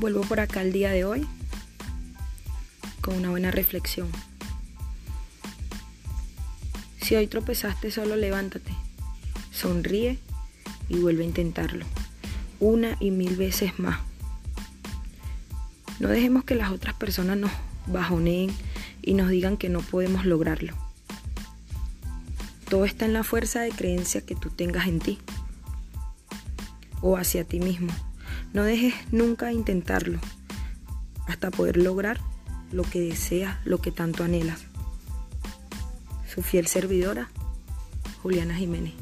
Vuelvo por acá el día de hoy con una buena reflexión. Si hoy tropezaste, solo levántate, sonríe y vuelve a intentarlo. Una y mil veces más. No dejemos que las otras personas nos bajoneen y nos digan que no podemos lograrlo. Todo está en la fuerza de creencia que tú tengas en ti o hacia ti mismo. No dejes nunca intentarlo hasta poder lograr lo que deseas, lo que tanto anhelas. Su fiel servidora, Juliana Jiménez.